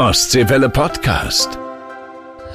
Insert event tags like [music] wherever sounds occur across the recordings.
Ostseewelle Podcast.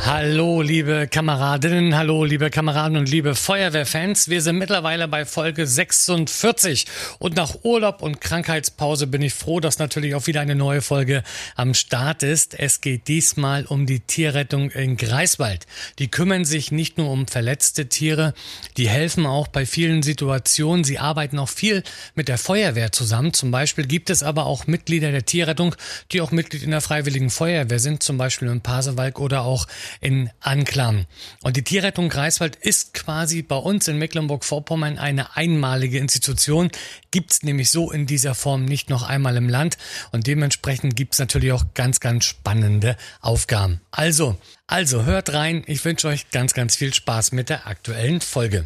Hallo, liebe Kameradinnen, hallo, liebe Kameraden und liebe Feuerwehrfans. Wir sind mittlerweile bei Folge 46 und nach Urlaub und Krankheitspause bin ich froh, dass natürlich auch wieder eine neue Folge am Start ist. Es geht diesmal um die Tierrettung in Greifswald. Die kümmern sich nicht nur um verletzte Tiere, die helfen auch bei vielen Situationen. Sie arbeiten auch viel mit der Feuerwehr zusammen. Zum Beispiel gibt es aber auch Mitglieder der Tierrettung, die auch Mitglied in der Freiwilligen Feuerwehr sind, zum Beispiel in Pasewalk oder auch in Anklam. Und die Tierrettung Greifswald ist quasi bei uns in Mecklenburg-Vorpommern eine einmalige Institution. Gibt's nämlich so in dieser Form nicht noch einmal im Land. Und dementsprechend gibt's natürlich auch ganz, ganz spannende Aufgaben. Also, also hört rein. Ich wünsche euch ganz, ganz viel Spaß mit der aktuellen Folge.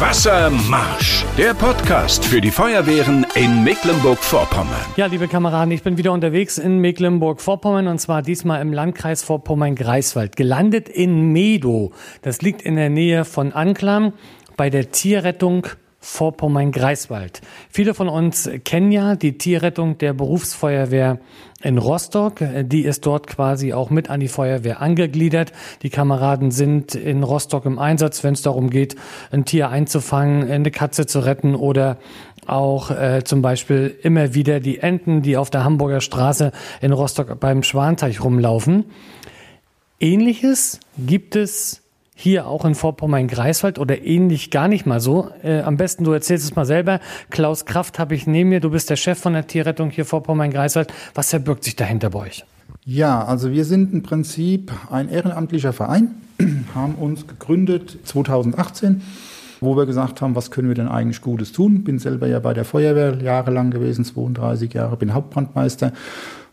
Wassermarsch, der Podcast für die Feuerwehren in Mecklenburg-Vorpommern. Ja, liebe Kameraden, ich bin wieder unterwegs in Mecklenburg-Vorpommern und zwar diesmal im Landkreis Vorpommern-Greifswald. Gelandet in Medow. Das liegt in der Nähe von Anklam bei der Tierrettung Vorpommern-Greifswald. Viele von uns kennen ja die Tierrettung der Berufsfeuerwehr in Rostock. Die ist dort quasi auch mit an die Feuerwehr angegliedert. Die Kameraden sind in Rostock im Einsatz, wenn es darum geht, ein Tier einzufangen, eine Katze zu retten oder auch äh, zum Beispiel immer wieder die Enten, die auf der Hamburger Straße in Rostock beim Schwanteich rumlaufen. Ähnliches gibt es hier auch in Vorpommern-Greifswald oder ähnlich gar nicht mal so. Äh, am besten du erzählst es mal selber. Klaus Kraft habe ich neben mir. Du bist der Chef von der Tierrettung hier Vorpommern-Greifswald. Was verbirgt sich dahinter bei euch? Ja, also wir sind im Prinzip ein ehrenamtlicher Verein, [clears throat] haben uns gegründet 2018 wo wir gesagt haben, was können wir denn eigentlich Gutes tun. Bin selber ja bei der Feuerwehr jahrelang gewesen, 32 Jahre, bin Hauptbrandmeister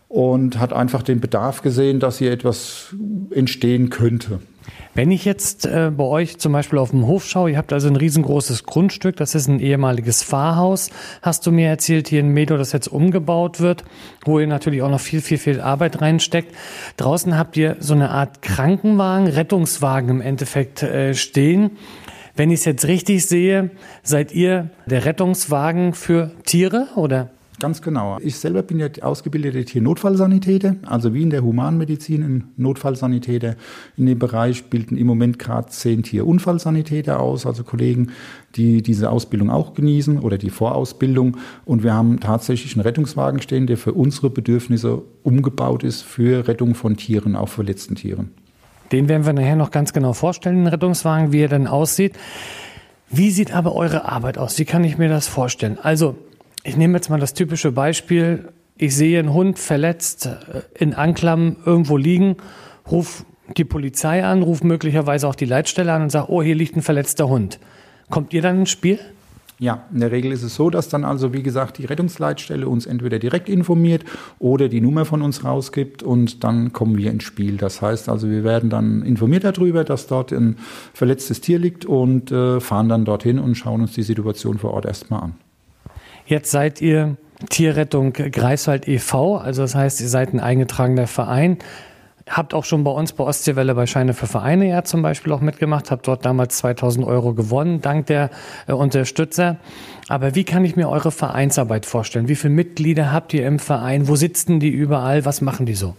und hat einfach den Bedarf gesehen, dass hier etwas entstehen könnte. Wenn ich jetzt äh, bei euch zum Beispiel auf dem Hof schaue, ihr habt also ein riesengroßes Grundstück, das ist ein ehemaliges Pfarrhaus, hast du mir erzählt, hier in Medo, das jetzt umgebaut wird, wo ihr natürlich auch noch viel, viel, viel Arbeit reinsteckt. Draußen habt ihr so eine Art Krankenwagen, Rettungswagen im Endeffekt äh, stehen. Wenn ich es jetzt richtig sehe, seid ihr der Rettungswagen für Tiere oder? Ganz genau. Ich selber bin ja ausgebildete Tiernotfallsanitäter, also wie in der Humanmedizin ein Notfallsanitäter. In dem Bereich bilden im Moment gerade zehn Tierunfallsanitäter aus, also Kollegen, die diese Ausbildung auch genießen oder die Vorausbildung. Und wir haben tatsächlich einen Rettungswagen stehen, der für unsere Bedürfnisse umgebaut ist für Rettung von Tieren, auch verletzten Tieren. Den werden wir nachher noch ganz genau vorstellen, den Rettungswagen, wie er dann aussieht. Wie sieht aber eure Arbeit aus? Wie kann ich mir das vorstellen? Also, ich nehme jetzt mal das typische Beispiel. Ich sehe einen Hund verletzt äh, in Anklam irgendwo liegen, ruf die Polizei an, ruf möglicherweise auch die Leitstelle an und sage, oh, hier liegt ein verletzter Hund. Kommt ihr dann ins Spiel? Ja, in der Regel ist es so, dass dann also, wie gesagt, die Rettungsleitstelle uns entweder direkt informiert oder die Nummer von uns rausgibt und dann kommen wir ins Spiel. Das heißt also, wir werden dann informiert darüber, dass dort ein verletztes Tier liegt und äh, fahren dann dorthin und schauen uns die Situation vor Ort erstmal an. Jetzt seid ihr Tierrettung Greifswald e.V., also das heißt, ihr seid ein eingetragener Verein. Habt auch schon bei uns bei Ostseewelle bei Scheine für Vereine ja zum Beispiel auch mitgemacht, habt dort damals 2000 Euro gewonnen, dank der äh, Unterstützer. Aber wie kann ich mir eure Vereinsarbeit vorstellen? Wie viele Mitglieder habt ihr im Verein? Wo sitzen die überall? Was machen die so?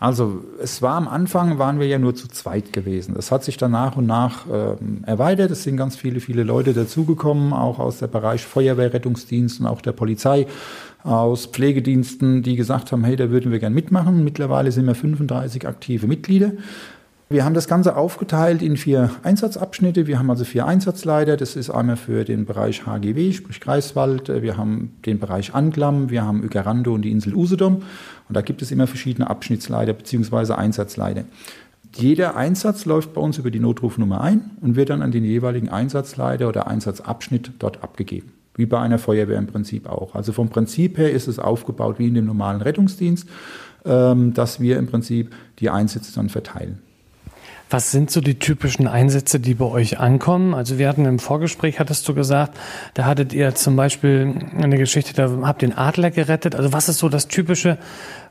Also es war am Anfang, waren wir ja nur zu zweit gewesen. Das hat sich dann nach und nach äh, erweitert. Es sind ganz viele, viele Leute dazugekommen, auch aus dem Bereich Feuerwehrrettungsdienst und auch der Polizei, aus Pflegediensten, die gesagt haben, hey, da würden wir gern mitmachen. Mittlerweile sind wir 35 aktive Mitglieder. Wir haben das Ganze aufgeteilt in vier Einsatzabschnitte. Wir haben also vier Einsatzleiter. Das ist einmal für den Bereich HGW, sprich Kreiswald. Wir haben den Bereich Anglam, wir haben Ugarando und die Insel Usedom. Und da gibt es immer verschiedene Abschnittsleiter bzw. Einsatzleiter. Jeder Einsatz läuft bei uns über die Notrufnummer ein und wird dann an den jeweiligen Einsatzleiter oder Einsatzabschnitt dort abgegeben. Wie bei einer Feuerwehr im Prinzip auch. Also vom Prinzip her ist es aufgebaut wie in dem normalen Rettungsdienst, ähm, dass wir im Prinzip die Einsätze dann verteilen. Was sind so die typischen Einsätze, die bei euch ankommen? Also wir hatten im Vorgespräch, hattest du gesagt, da hattet ihr zum Beispiel eine Geschichte, da habt ihr den Adler gerettet. Also was ist so das typische,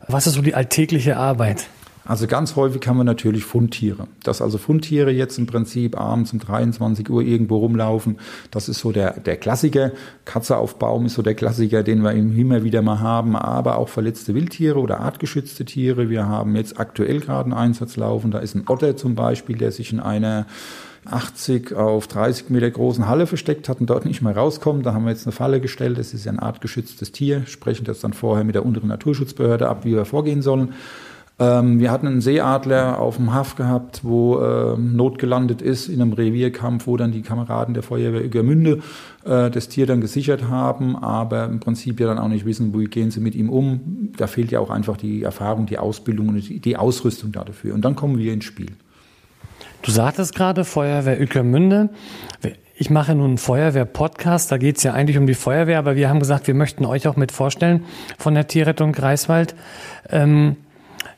was ist so die alltägliche Arbeit? Also ganz häufig haben wir natürlich Fundtiere. Dass also Fundtiere jetzt im Prinzip abends um 23 Uhr irgendwo rumlaufen, das ist so der, der Klassiker. Katze auf Baum ist so der Klassiker, den wir immer wieder mal haben, aber auch verletzte Wildtiere oder artgeschützte Tiere. Wir haben jetzt aktuell gerade einen Einsatz laufen, da ist ein Otter zum Beispiel, der sich in einer 80 auf 30 Meter großen Halle versteckt hat und dort nicht mehr rauskommt. Da haben wir jetzt eine Falle gestellt. Das ist ja ein artgeschütztes Tier, sprechen das dann vorher mit der unteren Naturschutzbehörde ab, wie wir vorgehen sollen. Ähm, wir hatten einen Seeadler auf dem Haff gehabt, wo ähm, notgelandet ist in einem Revierkampf, wo dann die Kameraden der Feuerwehr Uegermünde äh, das Tier dann gesichert haben, aber im Prinzip ja dann auch nicht wissen, wie gehen sie mit ihm um. Da fehlt ja auch einfach die Erfahrung, die Ausbildung und die, die Ausrüstung dafür. Und dann kommen wir ins Spiel. Du sagtest gerade Feuerwehr Ueckermünde. Ich mache nun einen Feuerwehr-Podcast, da geht es ja eigentlich um die Feuerwehr, aber wir haben gesagt, wir möchten euch auch mit vorstellen von der Tierrettung Greifswald. Ähm,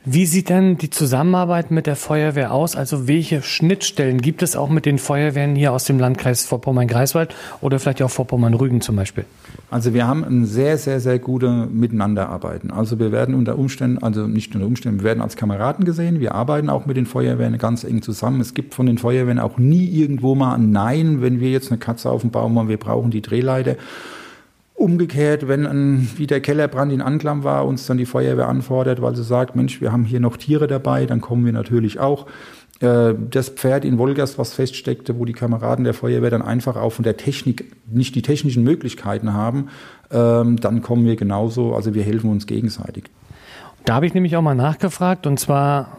wie sieht denn die Zusammenarbeit mit der Feuerwehr aus? Also welche Schnittstellen gibt es auch mit den Feuerwehren hier aus dem Landkreis Vorpommern-Greifswald oder vielleicht auch Vorpommern-Rügen zum Beispiel? Also wir haben ein sehr, sehr, sehr gute Miteinanderarbeiten. Also wir werden unter Umständen, also nicht unter Umständen, wir werden als Kameraden gesehen. Wir arbeiten auch mit den Feuerwehren ganz eng zusammen. Es gibt von den Feuerwehren auch nie irgendwo mal ein Nein, wenn wir jetzt eine Katze auf dem Baum haben, wir brauchen die Drehleiter. Umgekehrt, wenn ein, wie der Kellerbrand in Anklam war, uns dann die Feuerwehr anfordert, weil sie sagt, Mensch, wir haben hier noch Tiere dabei, dann kommen wir natürlich auch. Äh, das Pferd in Wolgast, was feststeckte, wo die Kameraden der Feuerwehr dann einfach auch von der Technik nicht die technischen Möglichkeiten haben, ähm, dann kommen wir genauso, also wir helfen uns gegenseitig. Da habe ich nämlich auch mal nachgefragt und zwar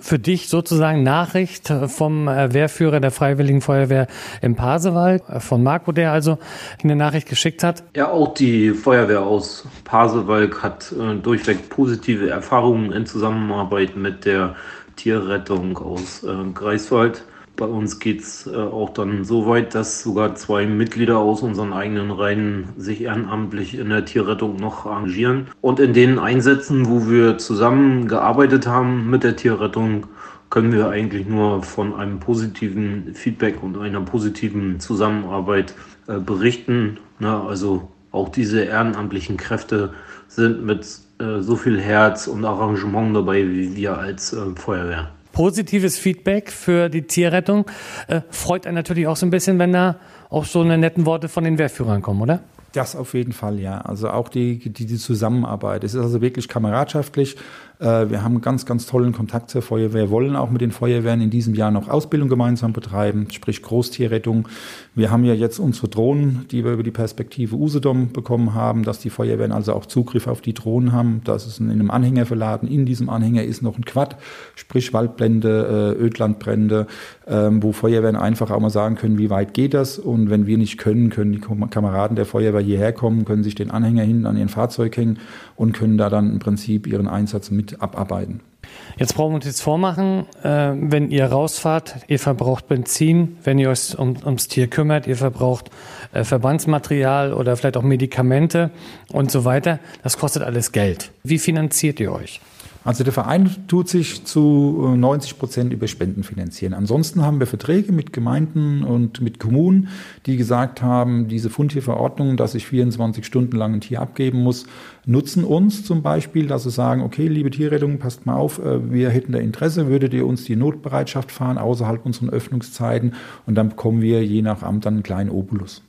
für dich sozusagen Nachricht vom äh, Wehrführer der Freiwilligen Feuerwehr im Pasewald, äh, von Marco, der also eine Nachricht geschickt hat? Ja, auch die Feuerwehr aus Pasewalk hat äh, durchweg positive Erfahrungen in Zusammenarbeit mit der Tierrettung aus äh, Greifswald. Bei uns geht es äh, auch dann so weit, dass sogar zwei Mitglieder aus unseren eigenen Reihen sich ehrenamtlich in der Tierrettung noch engagieren. Und in den Einsätzen, wo wir zusammen gearbeitet haben mit der Tierrettung, können wir eigentlich nur von einem positiven Feedback und einer positiven Zusammenarbeit äh, berichten. Na, also auch diese ehrenamtlichen Kräfte sind mit äh, so viel Herz und Arrangement dabei wie wir als äh, Feuerwehr positives Feedback für die Tierrettung. Äh, freut einen natürlich auch so ein bisschen, wenn da auch so eine netten Worte von den Wehrführern kommen, oder? Das auf jeden Fall, ja. Also auch die, die, die Zusammenarbeit. Es ist also wirklich kameradschaftlich. Äh, wir haben ganz, ganz tollen Kontakt zur Feuerwehr, wollen auch mit den Feuerwehren in diesem Jahr noch Ausbildung gemeinsam betreiben, sprich Großtierrettung. Wir haben ja jetzt unsere Drohnen, die wir über die Perspektive Usedom bekommen haben, dass die Feuerwehren also auch Zugriff auf die Drohnen haben. Das ist in einem Anhänger verladen. In diesem Anhänger ist noch ein Quad, sprich Waldbrände, äh, Ödlandbrände, ähm, wo Feuerwehren einfach auch mal sagen können, wie weit geht das? Und wenn wir nicht können, können die Kameraden der Feuerwehr hierher kommen, können sich den Anhänger hinten an ihren Fahrzeug hängen und können da dann im Prinzip ihren Einsatz mit abarbeiten. Jetzt brauchen wir uns jetzt vormachen, äh, wenn ihr rausfahrt, ihr verbraucht Benzin, wenn ihr euch um, ums Tier kümmert, ihr verbraucht äh, Verbandsmaterial oder vielleicht auch Medikamente und so weiter. Das kostet alles Geld. Wie finanziert ihr euch? Also der Verein tut sich zu 90 äh, Prozent über Spenden finanzieren. Ansonsten haben wir Verträge mit Gemeinden und mit Kommunen, die gesagt haben, diese Fundtierverordnung, dass ich 24 Stunden lang ein Tier abgeben muss, nutzen uns zum Beispiel, dass sie sagen, okay, liebe Tierrettung, passt mal auf, äh, wir hätten da Interesse, würdet ihr uns die Notbereitschaft fahren außerhalb unseren Öffnungszeiten und dann bekommen wir je nach Amt dann einen kleinen Obolus,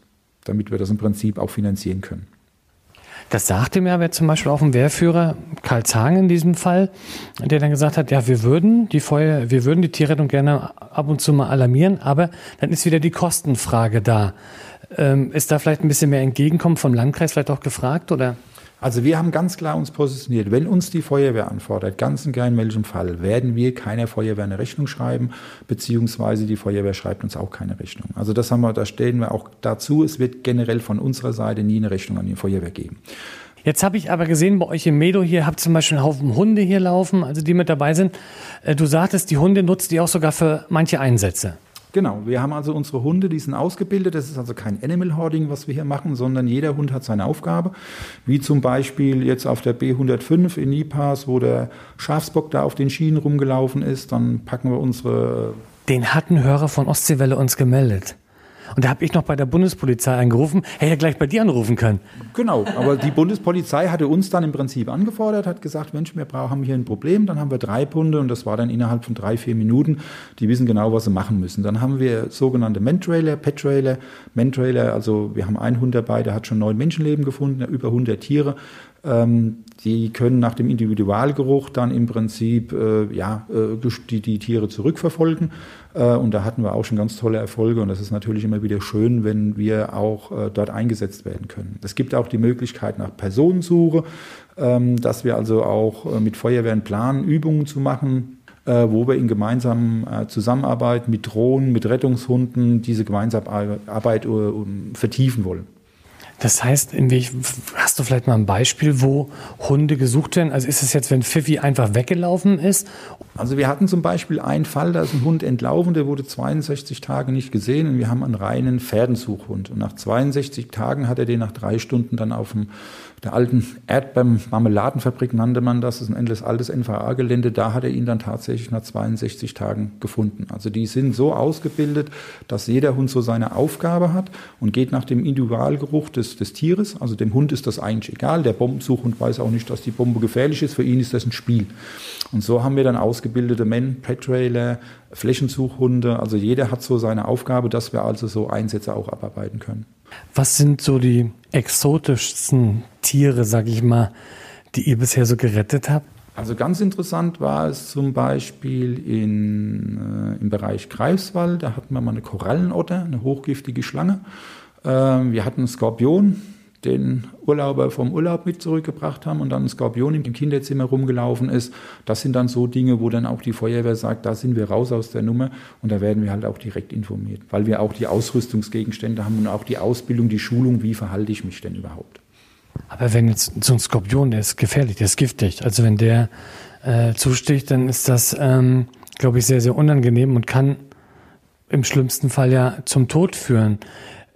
damit wir das im Prinzip auch finanzieren können. Das sagte mir aber zum Beispiel auch ein Wehrführer, Karl Zahn in diesem Fall, der dann gesagt hat, ja, wir würden die Feuer, wir würden die Tierrettung gerne ab und zu mal alarmieren, aber dann ist wieder die Kostenfrage da. Ähm, ist da vielleicht ein bisschen mehr Entgegenkommen vom Landkreis vielleicht auch gefragt oder? Also wir haben ganz klar uns positioniert, wenn uns die Feuerwehr anfordert, ganz und gar in welchem Fall, werden wir keiner Feuerwehr eine Rechnung schreiben, beziehungsweise die Feuerwehr schreibt uns auch keine Rechnung. Also das haben wir, da stellen wir auch dazu, es wird generell von unserer Seite nie eine Rechnung an die Feuerwehr geben. Jetzt habe ich aber gesehen, bei euch im Medo hier habt zum Beispiel einen Haufen Hunde hier laufen, also die mit dabei sind. Äh, du sagtest, die Hunde nutzt ihr auch sogar für manche Einsätze. Genau, wir haben also unsere Hunde, die sind ausgebildet. Das ist also kein Animal Hoarding, was wir hier machen, sondern jeder Hund hat seine Aufgabe. Wie zum Beispiel jetzt auf der B105 in Nipas, wo der Schafsbock da auf den Schienen rumgelaufen ist. Dann packen wir unsere. Den hatten Hörer von Ostseewelle uns gemeldet. Und da habe ich noch bei der Bundespolizei angerufen, hätte ja gleich bei dir anrufen können. Genau, aber die Bundespolizei hatte uns dann im Prinzip angefordert, hat gesagt, Mensch, wir haben hier ein Problem. Dann haben wir drei Hunde und das war dann innerhalb von drei, vier Minuten. Die wissen genau, was sie machen müssen. Dann haben wir sogenannte Mentrailer, Pet-Trailer. Mentrailer, also wir haben einen Hund dabei, der hat schon neun Menschenleben gefunden, über 100 Tiere. Ähm, die können nach dem Individualgeruch dann im Prinzip äh, ja, äh, die, die Tiere zurückverfolgen. Äh, und da hatten wir auch schon ganz tolle Erfolge. Und das ist natürlich immer wieder schön, wenn wir auch äh, dort eingesetzt werden können. Es gibt auch die Möglichkeit nach Personensuche, ähm, dass wir also auch äh, mit Feuerwehren planen, Übungen zu machen, äh, wo wir in gemeinsamen äh, Zusammenarbeit mit Drohnen, mit Rettungshunden diese Gemeinsamkeit äh, vertiefen wollen. Das heißt, in welch, hast du vielleicht mal ein Beispiel, wo Hunde gesucht werden? Also ist es jetzt, wenn Pfiffi einfach weggelaufen ist? Also wir hatten zum Beispiel einen Fall, da ist ein Hund entlaufen, der wurde 62 Tage nicht gesehen und wir haben einen reinen Pferdensuchhund. Und nach 62 Tagen hat er den nach drei Stunden dann auf dem der alten Erdbeeren-Marmeladenfabrik nannte man das, das ist ein endless altes NVA-Gelände, da hat er ihn dann tatsächlich nach 62 Tagen gefunden. Also die sind so ausgebildet, dass jeder Hund so seine Aufgabe hat und geht nach dem Individualgeruch des, des Tieres. Also dem Hund ist das eigentlich egal, der Bombensuchhund weiß auch nicht, dass die Bombe gefährlich ist, für ihn ist das ein Spiel. Und so haben wir dann ausgebildete Men, Pet-Trailer, Flächensuchhunde, also jeder hat so seine Aufgabe, dass wir also so Einsätze auch abarbeiten können. Was sind so die exotischsten Tiere, sag ich mal, die ihr bisher so gerettet habt? Also ganz interessant war es zum Beispiel in, äh, im Bereich Greifswald. Da hatten wir mal eine Korallenotter, eine hochgiftige Schlange. Äh, wir hatten einen Skorpion, den Urlauber vom Urlaub mit zurückgebracht haben und dann ein Skorpion im Kinderzimmer rumgelaufen ist. Das sind dann so Dinge, wo dann auch die Feuerwehr sagt, da sind wir raus aus der Nummer und da werden wir halt auch direkt informiert, weil wir auch die Ausrüstungsgegenstände haben und auch die Ausbildung, die Schulung, wie verhalte ich mich denn überhaupt. Aber wenn jetzt so ein Skorpion, der ist gefährlich, der ist giftig, also wenn der äh, zusticht, dann ist das, ähm, glaube ich, sehr, sehr unangenehm und kann im schlimmsten Fall ja zum Tod führen.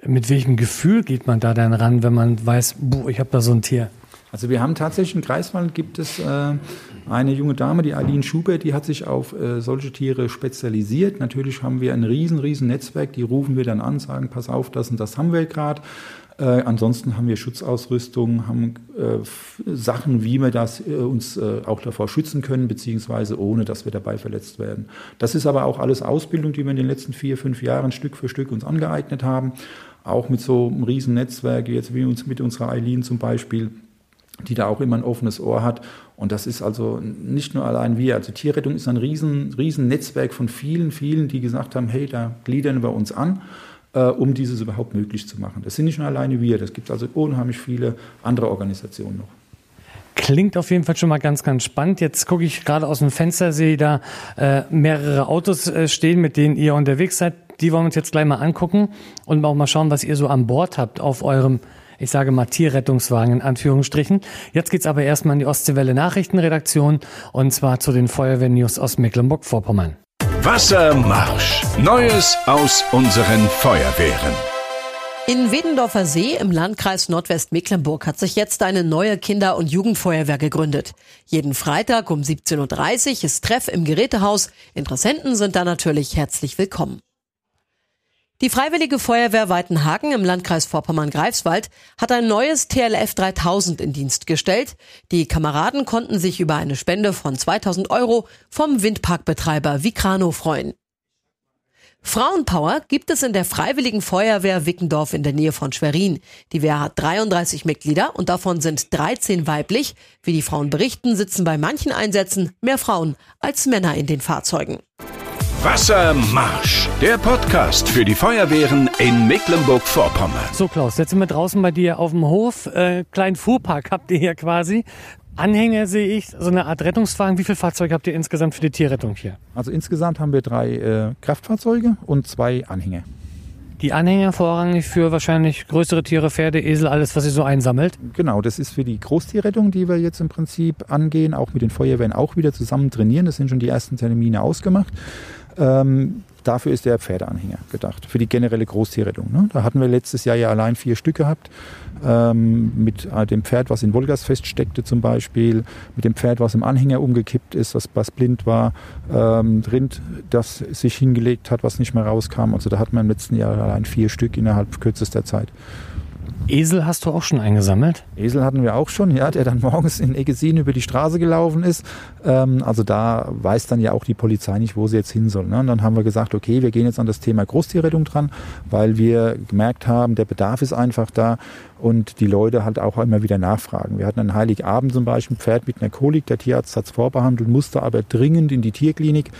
Mit welchem Gefühl geht man da dann ran, wenn man weiß, boah, ich habe da so ein Tier? Also wir haben tatsächlich in Greifswald gibt es äh, eine junge Dame, die Aline Schubert, die hat sich auf äh, solche Tiere spezialisiert. Natürlich haben wir ein riesen, riesen Netzwerk, die rufen wir dann an, sagen, pass auf, das und das haben wir gerade. Äh, ansonsten haben wir Schutzausrüstung, haben äh, Sachen, wie wir das, äh, uns äh, auch davor schützen können, beziehungsweise ohne, dass wir dabei verletzt werden. Das ist aber auch alles Ausbildung, die wir in den letzten vier, fünf Jahren Stück für Stück uns angeeignet haben auch mit so einem riesen Netzwerk, jetzt wie uns mit unserer Eileen zum Beispiel, die da auch immer ein offenes Ohr hat. Und das ist also nicht nur allein wir. Also Tierrettung ist ein riesen, riesen Netzwerk von vielen, vielen, die gesagt haben, hey, da gliedern wir uns an, äh, um dieses überhaupt möglich zu machen. Das sind nicht nur alleine wir, das gibt also unheimlich viele andere Organisationen noch. Klingt auf jeden Fall schon mal ganz, ganz spannend. Jetzt gucke ich gerade aus dem Fenster, sehe da äh, mehrere Autos äh, stehen, mit denen ihr unterwegs seid. Die wollen wir uns jetzt gleich mal angucken und auch mal schauen, was ihr so an Bord habt auf eurem, ich sage mal, Tierrettungswagen in Anführungsstrichen. Jetzt geht's aber erstmal in die Ostseewelle Nachrichtenredaktion und zwar zu den Feuerwehrnews aus Mecklenburg-Vorpommern. Wassermarsch. Neues aus unseren Feuerwehren. In Wedendorfer See im Landkreis Nordwestmecklenburg hat sich jetzt eine neue Kinder- und Jugendfeuerwehr gegründet. Jeden Freitag um 17.30 Uhr ist Treff im Gerätehaus. Interessenten sind da natürlich herzlich willkommen. Die Freiwillige Feuerwehr Weitenhagen im Landkreis Vorpommern-Greifswald hat ein neues TLF 3000 in Dienst gestellt. Die Kameraden konnten sich über eine Spende von 2000 Euro vom Windparkbetreiber Vicrano freuen. Frauenpower gibt es in der Freiwilligen Feuerwehr Wickendorf in der Nähe von Schwerin. Die Wehr hat 33 Mitglieder und davon sind 13 weiblich. Wie die Frauen berichten, sitzen bei manchen Einsätzen mehr Frauen als Männer in den Fahrzeugen. Wassermarsch, der Podcast für die Feuerwehren in Mecklenburg-Vorpommern. So Klaus, jetzt sind wir draußen bei dir auf dem Hof. Äh, kleinen Fuhrpark habt ihr hier quasi. Anhänger sehe ich, so eine Art Rettungswagen. Wie viele Fahrzeuge habt ihr insgesamt für die Tierrettung hier? Also insgesamt haben wir drei äh, Kraftfahrzeuge und zwei Anhänger. Die Anhänger vorrangig für wahrscheinlich größere Tiere, Pferde, Esel, alles, was ihr so einsammelt? Genau, das ist für die Großtierrettung, die wir jetzt im Prinzip angehen, auch mit den Feuerwehren auch wieder zusammen trainieren. Das sind schon die ersten Termine ausgemacht. Ähm, dafür ist der Pferdeanhänger gedacht, für die generelle Großtierrettung. Ne? Da hatten wir letztes Jahr ja allein vier Stück gehabt. Ähm, mit äh, dem Pferd, was in Wolgast feststeckte zum Beispiel, mit dem Pferd, was im Anhänger umgekippt ist, das, was blind war, ähm, Rind, das sich hingelegt hat, was nicht mehr rauskam. Also da hatten wir im letzten Jahr allein vier Stück innerhalb kürzester Zeit. Esel hast du auch schon eingesammelt? Esel hatten wir auch schon, ja, der dann [laughs] morgens in Eggesin über die Straße gelaufen ist. Ähm, also da weiß dann ja auch die Polizei nicht, wo sie jetzt hin soll. Ne? Und dann haben wir gesagt, okay, wir gehen jetzt an das Thema Großtierrettung dran, weil wir gemerkt haben, der Bedarf ist einfach da und die Leute halt auch immer wieder nachfragen. Wir hatten einen Heiligabend zum Beispiel ein Pferd mit einer Kolik, der Tierarzt hat es vorbehandelt, musste aber dringend in die Tierklinik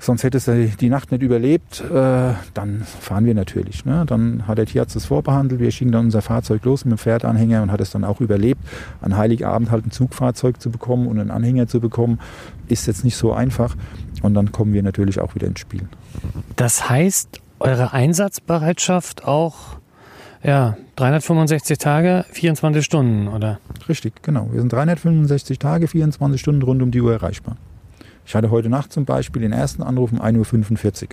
sonst hätte es die Nacht nicht überlebt, äh, dann fahren wir natürlich. Ne? Dann hat der Tierarzt es vorbehandelt, wir schicken dann unser Fahrzeug los mit dem Pferdanhänger und hat es dann auch überlebt. An Heiligabend halt ein Zugfahrzeug zu bekommen und einen Anhänger zu bekommen, ist jetzt nicht so einfach. Und dann kommen wir natürlich auch wieder ins Spiel. Das heißt, eure Einsatzbereitschaft auch ja, 365 Tage, 24 Stunden, oder? Richtig, genau. Wir sind 365 Tage, 24 Stunden rund um die Uhr erreichbar. Ich hatte heute Nacht zum Beispiel den ersten Anruf um 1.45 Uhr.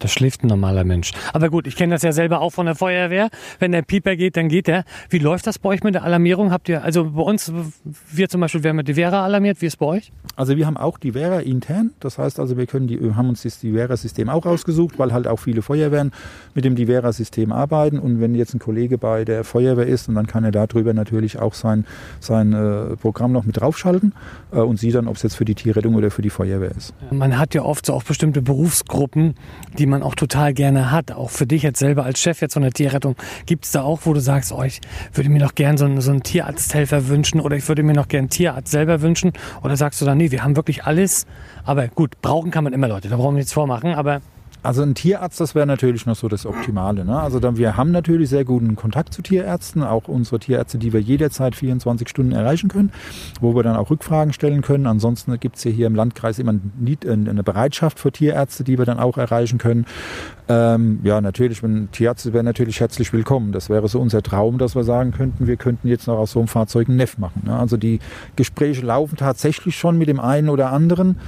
Da schläft ein normaler Mensch. Aber gut, ich kenne das ja selber auch von der Feuerwehr. Wenn der Pieper geht, dann geht er. Wie läuft das bei euch mit der Alarmierung? Habt ihr, also bei uns, wir zum Beispiel werden mit die Vera alarmiert. Wie ist es bei euch? Also wir haben auch die Vera intern. Das heißt also, wir können die, haben uns das Divera-System auch ausgesucht, weil halt auch viele Feuerwehren mit dem Divera-System arbeiten. Und wenn jetzt ein Kollege bei der Feuerwehr ist, und dann kann er darüber natürlich auch sein, sein äh, Programm noch mit draufschalten äh, und sieht dann, ob es jetzt für die Tierrettung oder für die Feuerwehr ist. Man hat ja oft so auch bestimmte Berufsgruppen, die man auch total gerne hat. Auch für dich jetzt selber als Chef jetzt von der Tierrettung. Gibt es da auch, wo du sagst, oh, ich würde mir noch gern so einen, so einen Tierarzthelfer wünschen oder ich würde mir noch gern einen Tierarzt selber wünschen? Oder sagst du dann, nee, wir haben wirklich alles. Aber gut, brauchen kann man immer Leute, da brauchen wir nichts vormachen. Aber also ein Tierarzt, das wäre natürlich noch so das Optimale. Ne? Also dann, wir haben natürlich sehr guten Kontakt zu Tierärzten, auch unsere Tierärzte, die wir jederzeit 24 Stunden erreichen können, wo wir dann auch Rückfragen stellen können. Ansonsten gibt es hier im Landkreis immer eine Bereitschaft für Tierärzte, die wir dann auch erreichen können. Ähm, ja, natürlich, wenn Tierärzte wären natürlich herzlich willkommen. Das wäre so unser Traum, dass wir sagen könnten, wir könnten jetzt noch aus so einem Fahrzeug ein Neff machen. Ne? Also die Gespräche laufen tatsächlich schon mit dem einen oder anderen,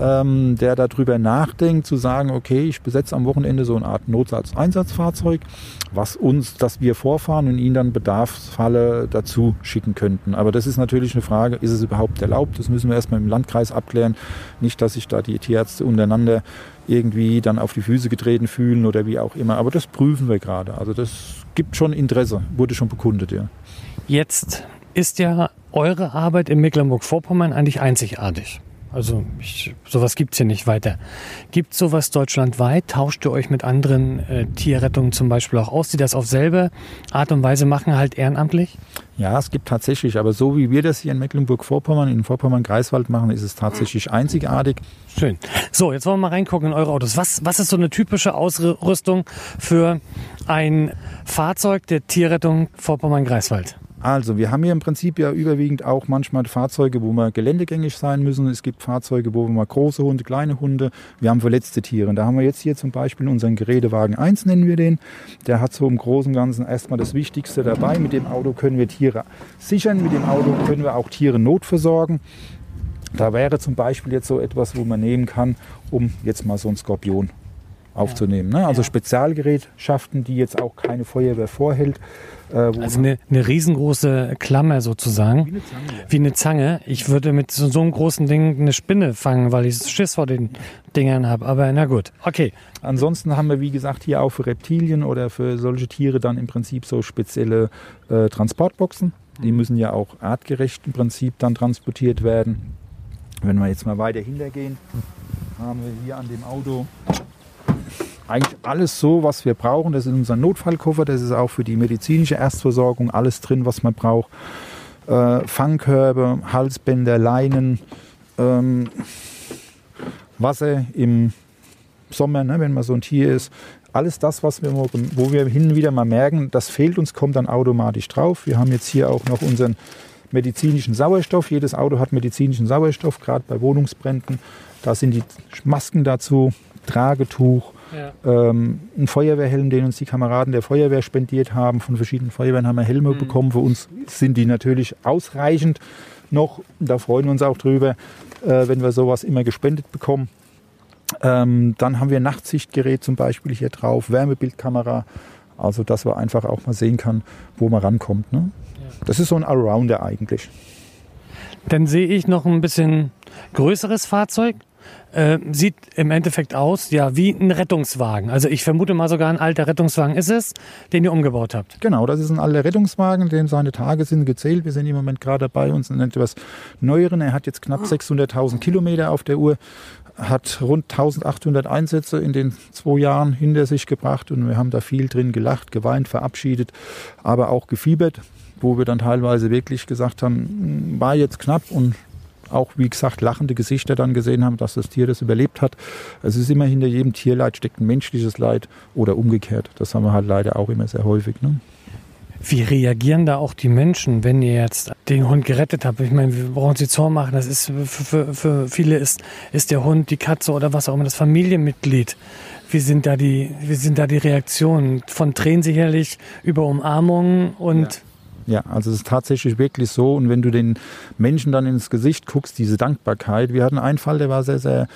ähm, der darüber nachdenkt, zu sagen, okay, ich besetze am Wochenende so eine Art Notsatzeinsatzfahrzeug, was uns, dass wir vorfahren und ihn dann Bedarfsfalle dazu schicken könnten. Aber das ist natürlich eine Frage, ist es überhaupt erlaubt? Das müssen wir erstmal im Landkreis abklären. Nicht, dass sich da die Tierärzte untereinander irgendwie dann auf die Füße getreten fühlen oder wie auch immer. Aber das prüfen wir gerade. Also das gibt schon Interesse, wurde schon bekundet, ja. Jetzt ist ja eure Arbeit in Mecklenburg-Vorpommern eigentlich einzigartig. Also ich, sowas gibt es hier nicht weiter. Gibt es sowas deutschlandweit? Tauscht ihr euch mit anderen äh, Tierrettungen zum Beispiel auch aus, die das auf selbe Art und Weise machen, halt ehrenamtlich? Ja, es gibt tatsächlich, aber so wie wir das hier in Mecklenburg-Vorpommern, in Vorpommern-Greifswald machen, ist es tatsächlich einzigartig. Schön. So, jetzt wollen wir mal reingucken in eure Autos. Was, was ist so eine typische Ausrüstung für ein Fahrzeug der Tierrettung Vorpommern-Greifswald? Also, wir haben hier im Prinzip ja überwiegend auch manchmal Fahrzeuge, wo wir geländegängig sein müssen. Es gibt Fahrzeuge, wo wir mal große Hunde, kleine Hunde. Wir haben verletzte Tiere. Und da haben wir jetzt hier zum Beispiel unseren Gerätewagen 1, nennen wir den. Der hat so im Großen und Ganzen erstmal das Wichtigste dabei. Mit dem Auto können wir Tiere sichern. Mit dem Auto können wir auch Tiere notversorgen. Da wäre zum Beispiel jetzt so etwas, wo man nehmen kann, um jetzt mal so einen Skorpion aufzunehmen. Ne? Also Spezialgerätschaften, die jetzt auch keine Feuerwehr vorhält. Äh, also eine, eine, riesengroße Klammer sozusagen. Wie eine Zange. Wie eine Zange. Ich würde mit so, so einem großen Ding eine Spinne fangen, weil ich Schiss vor den Dingern habe. Aber na gut, okay. Ansonsten haben wir, wie gesagt, hier auch für Reptilien oder für solche Tiere dann im Prinzip so spezielle äh, Transportboxen. Die müssen ja auch artgerecht im Prinzip dann transportiert werden. Wenn wir jetzt mal weiter hintergehen, haben wir hier an dem Auto eigentlich alles so, was wir brauchen. Das ist unser Notfallkoffer, das ist auch für die medizinische Erstversorgung alles drin, was man braucht. Äh, Fangkörbe, Halsbänder, Leinen, ähm, Wasser im Sommer, ne, wenn man so ein Tier ist. Alles das, was wir, wo wir hin und wieder mal merken, das fehlt uns, kommt dann automatisch drauf. Wir haben jetzt hier auch noch unseren medizinischen Sauerstoff. Jedes Auto hat medizinischen Sauerstoff, gerade bei Wohnungsbränden. Da sind die Masken dazu, Tragetuch, ja. ähm, ein Feuerwehrhelm, den uns die Kameraden der Feuerwehr spendiert haben. Von verschiedenen Feuerwehren haben wir Helme mhm. bekommen. Für uns sind die natürlich ausreichend noch. Da freuen wir uns auch drüber, äh, wenn wir sowas immer gespendet bekommen. Ähm, dann haben wir Nachtsichtgerät zum Beispiel hier drauf, Wärmebildkamera, also dass man einfach auch mal sehen kann, wo man rankommt. Ne? Das ist so ein Allrounder eigentlich. Dann sehe ich noch ein bisschen größeres Fahrzeug. Äh, sieht im Endeffekt aus, ja, wie ein Rettungswagen. Also ich vermute mal sogar ein alter Rettungswagen ist es, den ihr umgebaut habt. Genau, das ist ein alter Rettungswagen, dem seine Tage sind gezählt. Wir sind im Moment gerade dabei, uns einen etwas neueren. Er hat jetzt knapp 600.000 Kilometer auf der Uhr, hat rund 1800 Einsätze in den zwei Jahren hinter sich gebracht und wir haben da viel drin gelacht, geweint, verabschiedet, aber auch gefiebert wo wir dann teilweise wirklich gesagt haben, war jetzt knapp und auch, wie gesagt, lachende Gesichter dann gesehen haben, dass das Tier das überlebt hat. Es ist immer hinter jedem Tierleid steckt ein menschliches Leid oder umgekehrt. Das haben wir halt leider auch immer sehr häufig. Ne? Wie reagieren da auch die Menschen, wenn ihr jetzt den Hund gerettet habt? Ich meine, wir brauchen sie Zorn machen. Das ist für, für, für viele ist, ist der Hund, die Katze oder was auch immer das Familienmitglied. Wie sind da die, wie sind da die Reaktionen? Von Tränen sicherlich über Umarmungen und ja. Ja, also es ist tatsächlich wirklich so. Und wenn du den Menschen dann ins Gesicht guckst, diese Dankbarkeit. Wir hatten einen Fall, der war sehr, sehr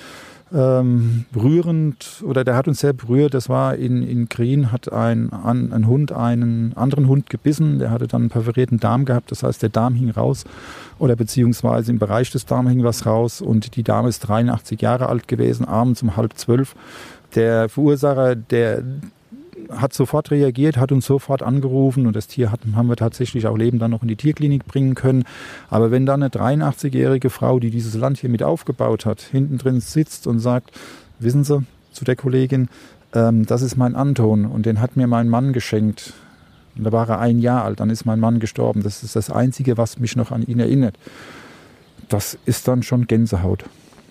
ähm, rührend oder der hat uns sehr berührt. Das war in, in Green, hat ein, ein, ein Hund einen anderen Hund gebissen. Der hatte dann einen perforierten Darm gehabt. Das heißt, der Darm hing raus oder beziehungsweise im Bereich des Darms hing was raus. Und die Dame ist 83 Jahre alt gewesen, abends um halb zwölf. Der Verursacher, der hat sofort reagiert, hat uns sofort angerufen und das Tier hat, haben wir tatsächlich auch lebend dann noch in die Tierklinik bringen können. Aber wenn dann eine 83-jährige Frau, die dieses Land hier mit aufgebaut hat, hinten drin sitzt und sagt, wissen Sie, zu der Kollegin, ähm, das ist mein Anton und den hat mir mein Mann geschenkt. Und da war er ein Jahr alt, dann ist mein Mann gestorben. Das ist das Einzige, was mich noch an ihn erinnert. Das ist dann schon Gänsehaut.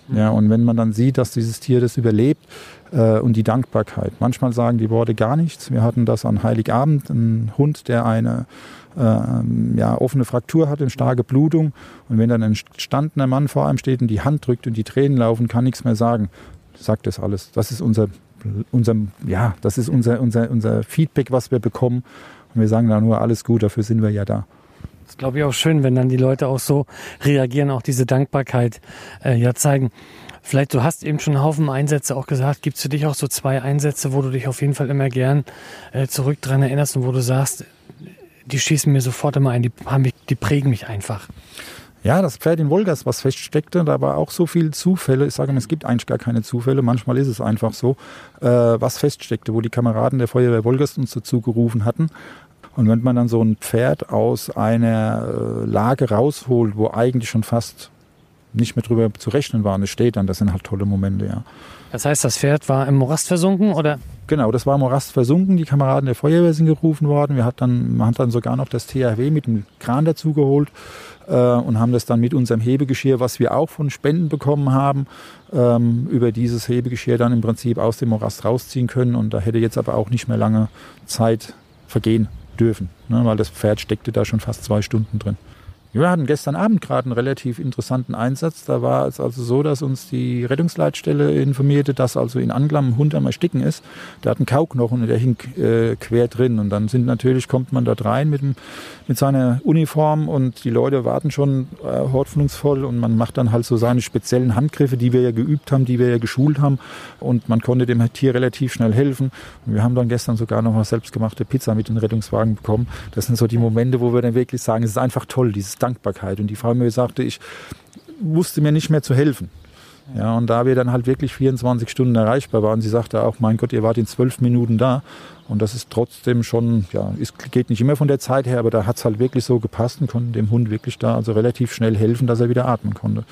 Ja, und wenn man dann sieht, dass dieses Tier das überlebt äh, und die Dankbarkeit. Manchmal sagen die Worte gar nichts. Wir hatten das an Heiligabend, ein Hund, der eine äh, ja, offene Fraktur hat, eine starke Blutung. Und wenn dann ein gestandener Mann vor einem steht und die Hand drückt und die Tränen laufen, kann nichts mehr sagen. Sagt das alles. Das ist unser, unser, ja, das ist unser, unser, unser Feedback, was wir bekommen. Und wir sagen da nur alles gut, dafür sind wir ja da. Das glaube ich auch schön, wenn dann die Leute auch so reagieren, auch diese Dankbarkeit äh, ja zeigen. Vielleicht, du hast eben schon einen Haufen Einsätze auch gesagt. Gibt es für dich auch so zwei Einsätze, wo du dich auf jeden Fall immer gern äh, zurück dran erinnerst und wo du sagst, die schießen mir sofort immer ein, die, haben mich, die prägen mich einfach? Ja, das Pferd in Wolgast, was feststeckte, da war auch so viel Zufälle. Ich sage mal, es gibt eigentlich gar keine Zufälle. Manchmal ist es einfach so, äh, was feststeckte, wo die Kameraden der Feuerwehr Wolgast uns dazu gerufen hatten. Und wenn man dann so ein Pferd aus einer äh, Lage rausholt, wo eigentlich schon fast nicht mehr drüber zu rechnen war, und es steht dann, das sind halt tolle Momente, ja. Das heißt, das Pferd war im Morast versunken, oder? Genau, das war im Morast versunken. Die Kameraden der Feuerwehr sind gerufen worden. Wir hat dann, man hat dann sogar noch das THW mit dem Kran dazugeholt äh, und haben das dann mit unserem Hebegeschirr, was wir auch von Spenden bekommen haben, ähm, über dieses Hebegeschirr dann im Prinzip aus dem Morast rausziehen können. Und da hätte jetzt aber auch nicht mehr lange Zeit vergehen dürfen, ne, weil das Pferd steckte da schon fast zwei Stunden drin. Wir hatten gestern Abend gerade einen relativ interessanten Einsatz. Da war es also so, dass uns die Rettungsleitstelle informierte, dass also in Anglam ein Hund am Ersticken ist. Der hat einen Kauknochen und der hing äh, quer drin. Und dann sind natürlich, kommt man dort rein mit, dem, mit seiner Uniform und die Leute warten schon äh, hoffnungsvoll und man macht dann halt so seine speziellen Handgriffe, die wir ja geübt haben, die wir ja geschult haben. Und man konnte dem Tier relativ schnell helfen. Und wir haben dann gestern sogar noch mal selbstgemachte Pizza mit den Rettungswagen bekommen. Das sind so die Momente, wo wir dann wirklich sagen, es ist einfach toll, dieses Dankbarkeit. Und die Frau mir sagte, ich wusste mir nicht mehr zu helfen. Ja, und da wir dann halt wirklich 24 Stunden erreichbar waren, sie sagte auch, mein Gott, ihr wart in zwölf Minuten da. Und das ist trotzdem schon, ja, es geht nicht immer von der Zeit her, aber da hat es halt wirklich so gepasst und konnte dem Hund wirklich da also relativ schnell helfen, dass er wieder atmen konnte.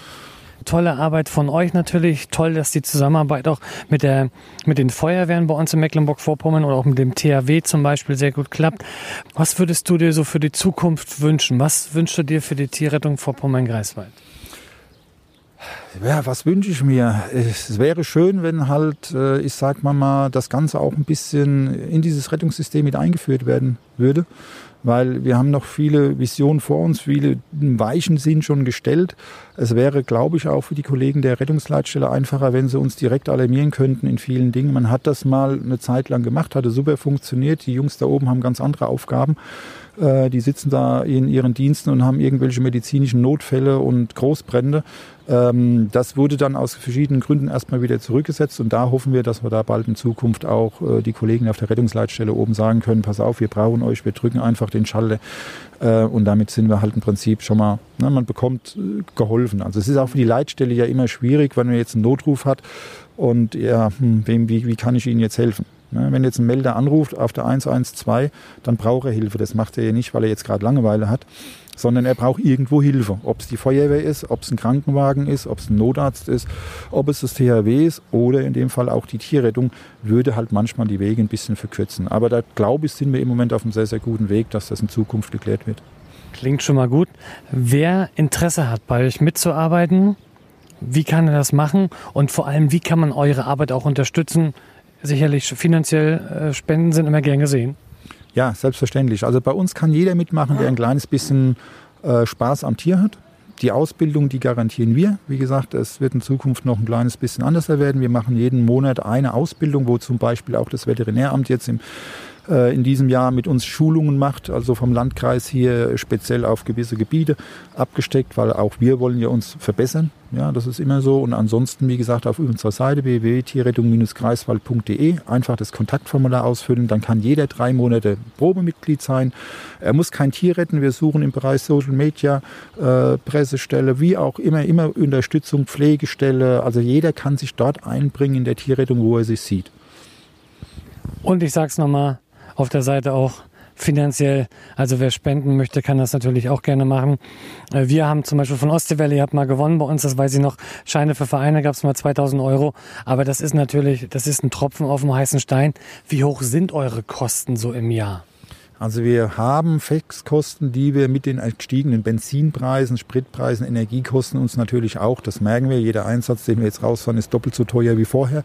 Tolle Arbeit von euch natürlich. Toll, dass die Zusammenarbeit auch mit, der, mit den Feuerwehren bei uns in Mecklenburg-Vorpommern oder auch mit dem THW zum Beispiel sehr gut klappt. Was würdest du dir so für die Zukunft wünschen? Was wünschst du dir für die Tierrettung Vorpommern-Greifswald? Ja, was wünsche ich mir? Es wäre schön, wenn halt, äh, ich sag mal mal, das Ganze auch ein bisschen in dieses Rettungssystem mit eingeführt werden würde weil wir haben noch viele Visionen vor uns, viele Weichen sind schon gestellt. Es wäre, glaube ich, auch für die Kollegen der Rettungsleitstelle einfacher, wenn sie uns direkt alarmieren könnten in vielen Dingen. Man hat das mal eine Zeit lang gemacht, hatte super funktioniert. Die Jungs da oben haben ganz andere Aufgaben. Äh, die sitzen da in ihren Diensten und haben irgendwelche medizinischen Notfälle und Großbrände. Ähm, das wurde dann aus verschiedenen Gründen erstmal wieder zurückgesetzt und da hoffen wir, dass wir da bald in Zukunft auch äh, die Kollegen auf der Rettungsleitstelle oben sagen können, pass auf, wir brauchen euch, wir drücken einfach den Schalter äh, und damit sind wir halt im Prinzip schon mal, ne, man bekommt äh, geholfen. Also es ist auch für die Leitstelle ja immer schwierig, wenn man jetzt einen Notruf hat und ja, hm, wem, wie, wie kann ich Ihnen jetzt helfen? Ne, wenn jetzt ein Melder anruft auf der 112, dann braucht er Hilfe. Das macht er ja nicht, weil er jetzt gerade Langeweile hat, sondern er braucht irgendwo Hilfe. Ob es die Feuerwehr ist, ob es ein Krankenwagen ist, ob es ein Notarzt ist, ob es das THW ist oder in dem Fall auch die Tierrettung, würde halt manchmal die Wege ein bisschen verkürzen. Aber da glaube ich, sind wir im Moment auf einem sehr, sehr guten Weg, dass das in Zukunft geklärt wird. Klingt schon mal gut. Wer Interesse hat, bei euch mitzuarbeiten, wie kann er das machen? Und vor allem, wie kann man eure Arbeit auch unterstützen? Sicherlich finanziell äh, Spenden sind immer gern gesehen. Ja, selbstverständlich. Also bei uns kann jeder mitmachen, der ein kleines bisschen äh, Spaß am Tier hat. Die Ausbildung, die garantieren wir. Wie gesagt, es wird in Zukunft noch ein kleines bisschen anders werden. Wir machen jeden Monat eine Ausbildung, wo zum Beispiel auch das Veterinäramt jetzt im äh, in diesem Jahr mit uns Schulungen macht, also vom Landkreis hier speziell auf gewisse Gebiete abgesteckt, weil auch wir wollen ja uns verbessern. Ja, das ist immer so. Und ansonsten, wie gesagt, auf unserer Seite www.tierrettung-greifswald.de einfach das Kontaktformular ausfüllen. Dann kann jeder drei Monate Probemitglied sein. Er muss kein Tier retten. Wir suchen im Bereich Social Media, äh, Pressestelle, wie auch immer, immer Unterstützung, Pflegestelle. Also jeder kann sich dort einbringen in der Tierrettung, wo er sich sieht. Und ich sage es nochmal, auf der Seite auch finanziell. Also wer spenden möchte, kann das natürlich auch gerne machen. Äh, wir haben zum Beispiel von Ostseewelle, ihr habt mal gewonnen bei uns, das weiß ich noch, Scheine für Vereine gab es mal 2000 Euro. Aber das ist natürlich, das ist ein Tropfen auf dem heißen Stein. Wie hoch sind eure Kosten so im Jahr? Also wir haben Fixkosten, die wir mit den gestiegenen Benzinpreisen, Spritpreisen, Energiekosten uns natürlich auch, das merken wir, jeder Einsatz, den wir jetzt rausfahren, ist doppelt so teuer wie vorher,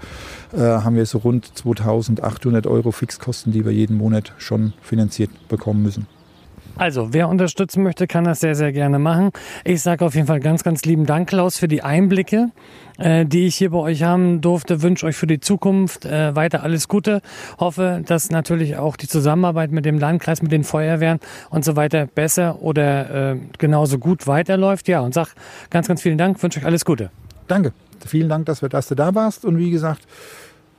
äh, haben wir so rund 2800 Euro Fixkosten, die wir jeden Monat schon finanziert bekommen müssen. Also, wer unterstützen möchte, kann das sehr, sehr gerne machen. Ich sage auf jeden Fall ganz, ganz lieben Dank, Klaus, für die Einblicke, äh, die ich hier bei euch haben durfte. Wünsche euch für die Zukunft äh, weiter alles Gute. Hoffe, dass natürlich auch die Zusammenarbeit mit dem Landkreis, mit den Feuerwehren und so weiter besser oder äh, genauso gut weiterläuft. Ja, und sag ganz, ganz vielen Dank. Wünsche euch alles Gute. Danke. Vielen Dank, dass, wir, dass du da warst. Und wie gesagt,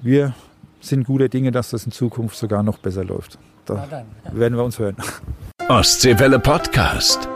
wir sind gute Dinge, dass das in Zukunft sogar noch besser läuft. Da werden wir uns hören. Ostseewelle Podcast.